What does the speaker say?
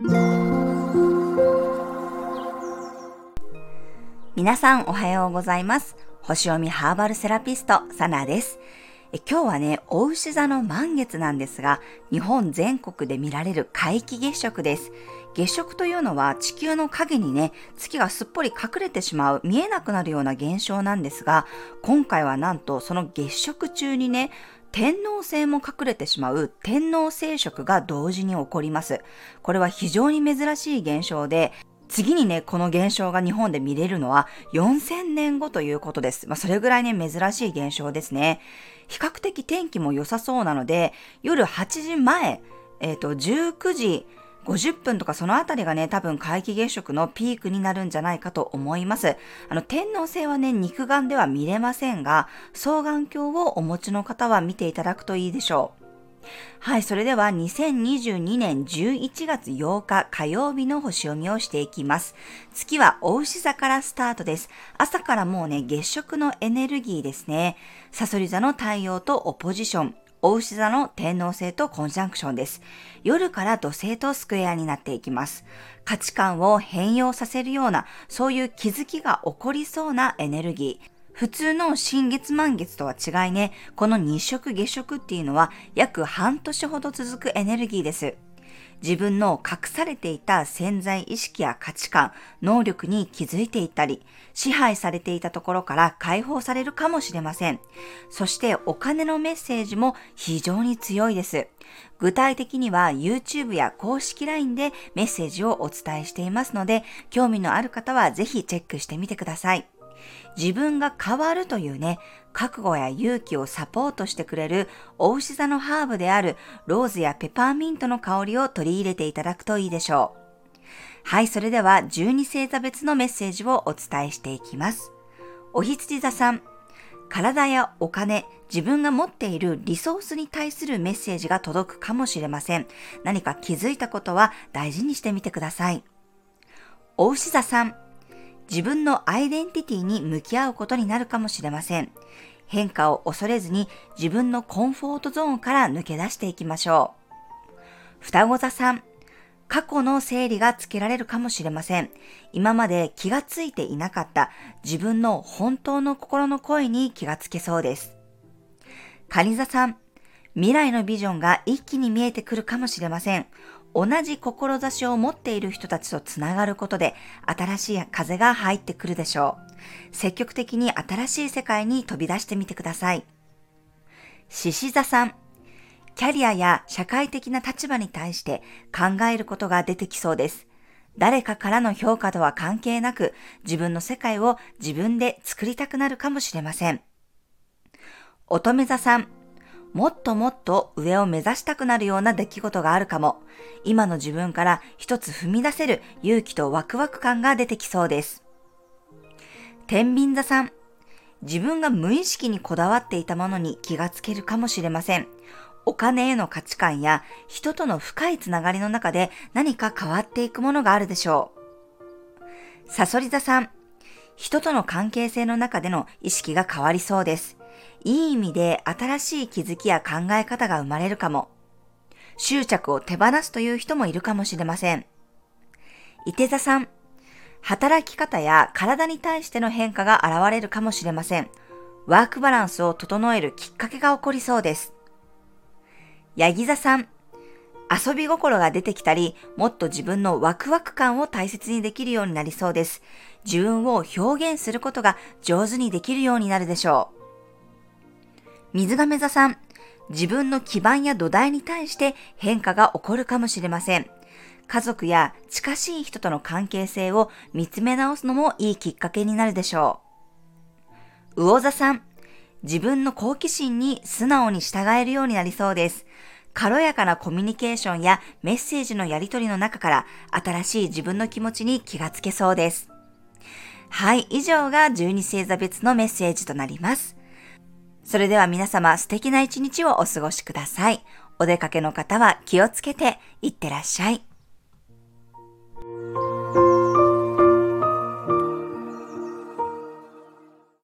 皆さんおはようございます。星読みハーバルセラピスト、サナです。え今日はね、お牛座の満月なんですが、日本全国で見られる皆既月食です。月食というのは地球の影にね、月がすっぽり隠れてしまう、見えなくなるような現象なんですが、今回はなんとその月食中にね、天皇星も隠れてしまう天皇聖職が同時に起こります。これは非常に珍しい現象で、次にね、この現象が日本で見れるのは4000年後ということです。まあ、それぐらいね、珍しい現象ですね。比較的天気も良さそうなので、夜8時前、えっ、ー、と、19時50分とかそのあたりがね、多分皆既月食のピークになるんじゃないかと思います。あの、天皇星はね、肉眼では見れませんが、双眼鏡をお持ちの方は見ていただくといいでしょう。はい、それでは2022年11月8日火曜日の星読みをしていきます。月は大牛座からスタートです。朝からもうね、月食のエネルギーですね。サソリ座の太陽とオポジション。大牛座の天皇星とコンジャンクションです。夜から土星とスクエアになっていきます。価値観を変容させるような、そういう気づきが起こりそうなエネルギー。普通の新月満月とは違いね、この日食月食っていうのは約半年ほど続くエネルギーです。自分の隠されていた潜在意識や価値観、能力に気づいていたり、支配されていたところから解放されるかもしれません。そしてお金のメッセージも非常に強いです。具体的には YouTube や公式 LINE でメッセージをお伝えしていますので、興味のある方はぜひチェックしてみてください。自分が変わるというね、覚悟や勇気をサポートしてくれるお牛座のハーブであるローズやペパーミントの香りを取り入れていただくといいでしょう。はい、それでは12星座別のメッセージをお伝えしていきます。お羊座さん、体やお金、自分が持っているリソースに対するメッセージが届くかもしれません。何か気づいたことは大事にしてみてください。お牛座さん、自分のアイデンティティに向き合うことになるかもしれません。変化を恐れずに自分のコンフォートゾーンから抜け出していきましょう。双子座さん、過去の整理がつけられるかもしれません。今まで気がついていなかった自分の本当の心の声に気がつけそうです。蟹座さん、未来のビジョンが一気に見えてくるかもしれません。同じ志を持っている人たちとつながることで新しい風が入ってくるでしょう。積極的に新しい世界に飛び出してみてください。獅子座さん。キャリアや社会的な立場に対して考えることが出てきそうです。誰かからの評価とは関係なく自分の世界を自分で作りたくなるかもしれません。乙女座さん。もっともっと上を目指したくなるような出来事があるかも。今の自分から一つ踏み出せる勇気とワクワク感が出てきそうです。天秤座さん。自分が無意識にこだわっていたものに気がつけるかもしれません。お金への価値観や人との深いつながりの中で何か変わっていくものがあるでしょう。サソリ座さん。人との関係性の中での意識が変わりそうです。いい意味で新しい気づきや考え方が生まれるかも。執着を手放すという人もいるかもしれません。伊手座さん、働き方や体に対しての変化が現れるかもしれません。ワークバランスを整えるきっかけが起こりそうです。ヤギ座さん、遊び心が出てきたり、もっと自分のワクワク感を大切にできるようになりそうです。自分を表現することが上手にできるようになるでしょう。水亀座さん、自分の基盤や土台に対して変化が起こるかもしれません。家族や近しい人との関係性を見つめ直すのもいいきっかけになるでしょう。魚座さん、自分の好奇心に素直に従えるようになりそうです。軽やかなコミュニケーションやメッセージのやり取りの中から新しい自分の気持ちに気がつけそうです。はい、以上が12星座別のメッセージとなります。それでは皆様素敵な一日をお過ごしください。お出かけの方は気をつけていってらっしゃい。